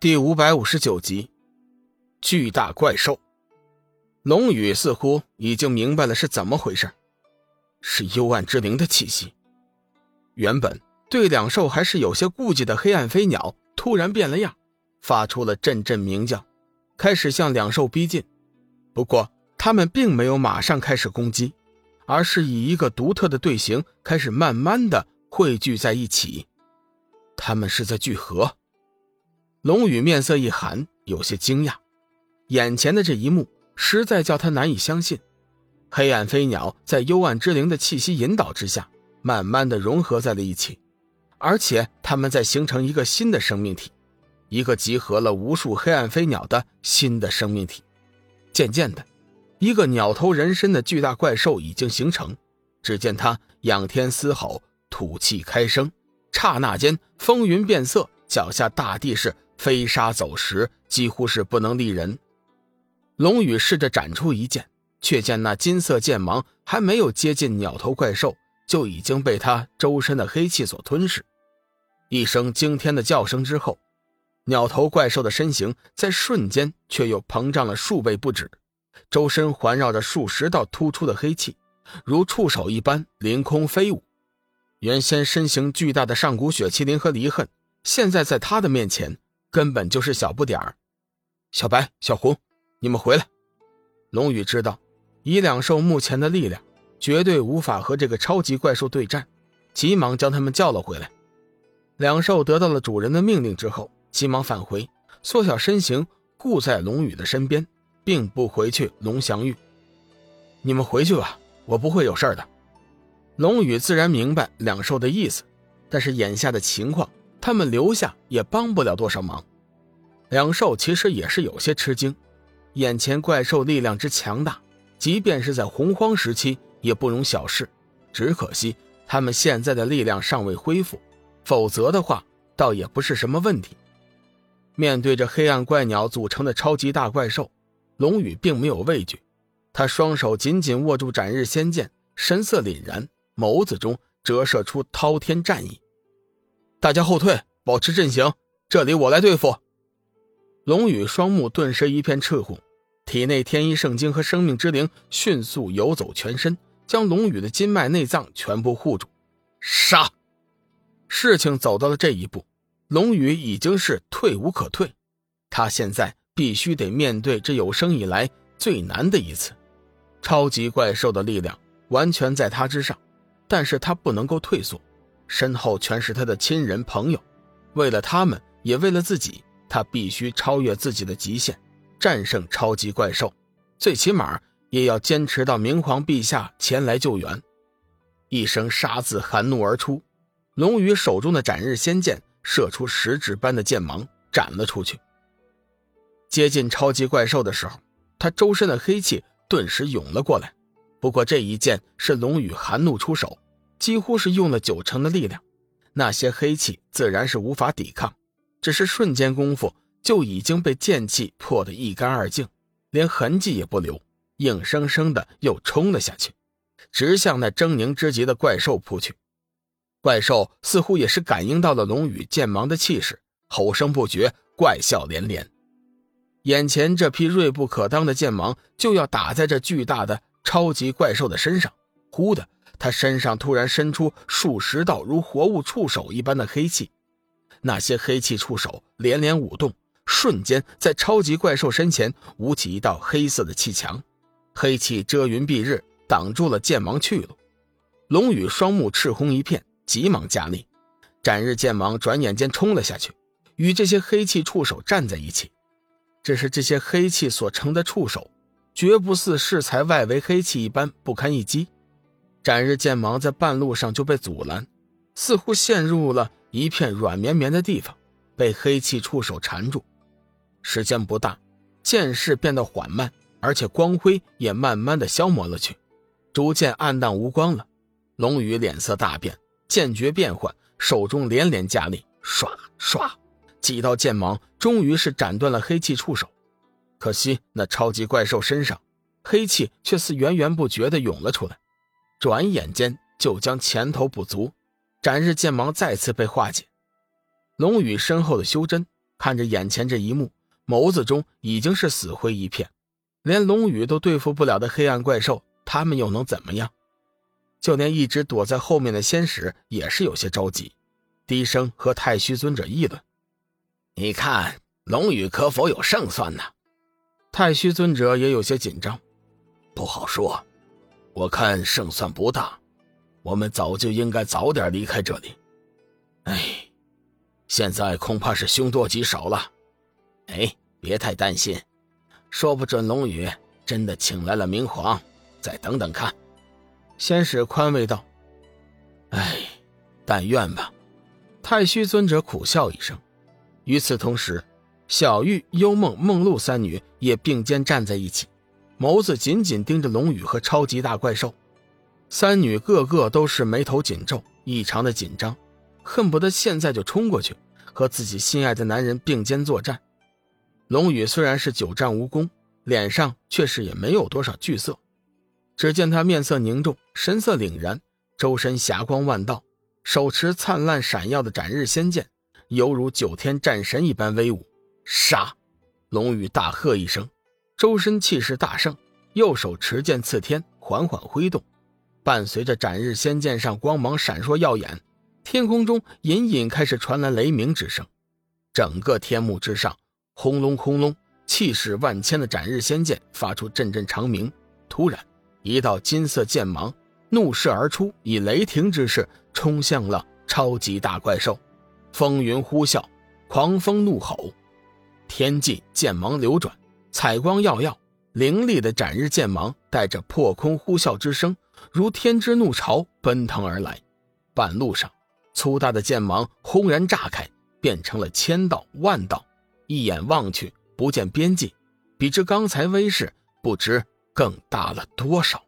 第五百五十九集，巨大怪兽。龙宇似乎已经明白了是怎么回事，是幽暗之灵的气息。原本对两兽还是有些顾忌的黑暗飞鸟，突然变了样，发出了阵阵鸣叫，开始向两兽逼近。不过，他们并没有马上开始攻击，而是以一个独特的队形开始慢慢的汇聚在一起。他们是在聚合。龙宇面色一寒，有些惊讶，眼前的这一幕实在叫他难以相信。黑暗飞鸟在幽暗之灵的气息引导之下，慢慢的融合在了一起，而且他们在形成一个新的生命体，一个集合了无数黑暗飞鸟的新的生命体。渐渐的，一个鸟头人身的巨大怪兽已经形成。只见它仰天嘶吼，吐气开声，刹那间风云变色，脚下大地是。飞沙走石，几乎是不能立人。龙宇试着斩出一剑，却见那金色剑芒还没有接近鸟头怪兽，就已经被他周身的黑气所吞噬。一声惊天的叫声之后，鸟头怪兽的身形在瞬间却又膨胀了数倍不止，周身环绕着数十道突出的黑气，如触手一般凌空飞舞。原先身形巨大的上古雪麒麟和离恨，现在在他的面前。根本就是小不点儿，小白、小红，你们回来。龙宇知道，以两兽目前的力量，绝对无法和这个超级怪兽对战，急忙将他们叫了回来。两兽得到了主人的命令之后，急忙返回，缩小身形，护在龙宇的身边，并不回去龙翔域。你们回去吧，我不会有事的。龙宇自然明白两兽的意思，但是眼下的情况。他们留下也帮不了多少忙，两兽其实也是有些吃惊，眼前怪兽力量之强大，即便是在洪荒时期也不容小视。只可惜他们现在的力量尚未恢复，否则的话倒也不是什么问题。面对着黑暗怪鸟组成的超级大怪兽，龙宇并没有畏惧，他双手紧紧握住斩日仙剑，神色凛然，眸子中折射出滔天战意。大家后退，保持阵型，这里我来对付。龙宇双目顿时一片赤红，体内天一圣经和生命之灵迅速游走全身，将龙宇的筋脉内脏全部护住。杀！事情走到了这一步，龙宇已经是退无可退，他现在必须得面对这有生以来最难的一次。超级怪兽的力量完全在他之上，但是他不能够退缩。身后全是他的亲人朋友，为了他们，也为了自己，他必须超越自己的极限，战胜超级怪兽，最起码也要坚持到明皇陛下前来救援。一声杀字寒怒而出，龙宇手中的斩日仙剑射出十指般的剑芒，斩了出去。接近超级怪兽的时候，他周身的黑气顿时涌了过来。不过这一剑是龙宇含怒出手。几乎是用了九成的力量，那些黑气自然是无法抵抗，只是瞬间功夫就已经被剑气破得一干二净，连痕迹也不留，硬生生的又冲了下去，直向那狰狞之极的怪兽扑去。怪兽似乎也是感应到了龙宇剑芒的气势，吼声不绝，怪笑连连。眼前这批锐不可当的剑芒就要打在这巨大的超级怪兽的身上，忽的。他身上突然伸出数十道如活物触手一般的黑气，那些黑气触手连连舞动，瞬间在超级怪兽身前舞起一道黑色的气墙，黑气遮云蔽日，挡住了剑芒去路。龙宇双目赤红一片，急忙加力，斩日剑芒转眼间冲了下去，与这些黑气触手站在一起。只是这些黑气所成的触手，绝不似适才外围黑气一般不堪一击。斩日剑芒在半路上就被阻拦，似乎陷入了一片软绵绵的地方，被黑气触手缠住。时间不大，剑势变得缓慢，而且光辉也慢慢的消磨了去，逐渐暗淡无光了。龙宇脸色大变，剑诀变换，手中连连加力，唰唰，几道剑芒终于是斩断了黑气触手。可惜那超级怪兽身上，黑气却似源源不绝的涌了出来。转眼间就将前头补足，斩日剑芒再次被化解。龙宇身后的修真看着眼前这一幕，眸子中已经是死灰一片。连龙宇都对付不了的黑暗怪兽，他们又能怎么样？就连一直躲在后面的仙使也是有些着急，低声和太虚尊者议论：“你看，龙宇可否有胜算呢？”太虚尊者也有些紧张：“不好说，我看胜算不大。我们早就应该早点离开这里。哎，现在恐怕是凶多吉少了。哎，别太担心，说不准龙宇真的请来了明皇。再等等看。”仙使宽慰道：“哎，但愿吧。”太虚尊者苦笑一声。与此同时，小玉、幽梦、梦露三女也并肩站在一起，眸子紧紧盯着龙宇和超级大怪兽。三女个个都是眉头紧皱，异常的紧张，恨不得现在就冲过去和自己心爱的男人并肩作战。龙宇虽然是久战无功，脸上却是也没有多少惧色。只见他面色凝重，神色凛然，周身霞光万道，手持灿烂闪耀的斩日仙剑，犹如九天战神一般威武。杀！龙宇大喝一声，周身气势大盛，右手持剑刺天，缓缓挥动，伴随着斩日仙剑上光芒闪烁耀眼，天空中隐隐开始传来雷鸣之声，整个天幕之上轰隆轰隆，气势万千的斩日仙剑发出阵阵长鸣。突然。一道金色剑芒怒射而出，以雷霆之势冲向了超级大怪兽。风云呼啸，狂风怒吼，天际剑芒流转，采光耀耀，凌厉的斩日剑芒带着破空呼啸之声，如天之怒潮奔腾而来。半路上，粗大的剑芒轰然炸开，变成了千道万道，一眼望去不见边际，比之刚才威势不知。更大了多少？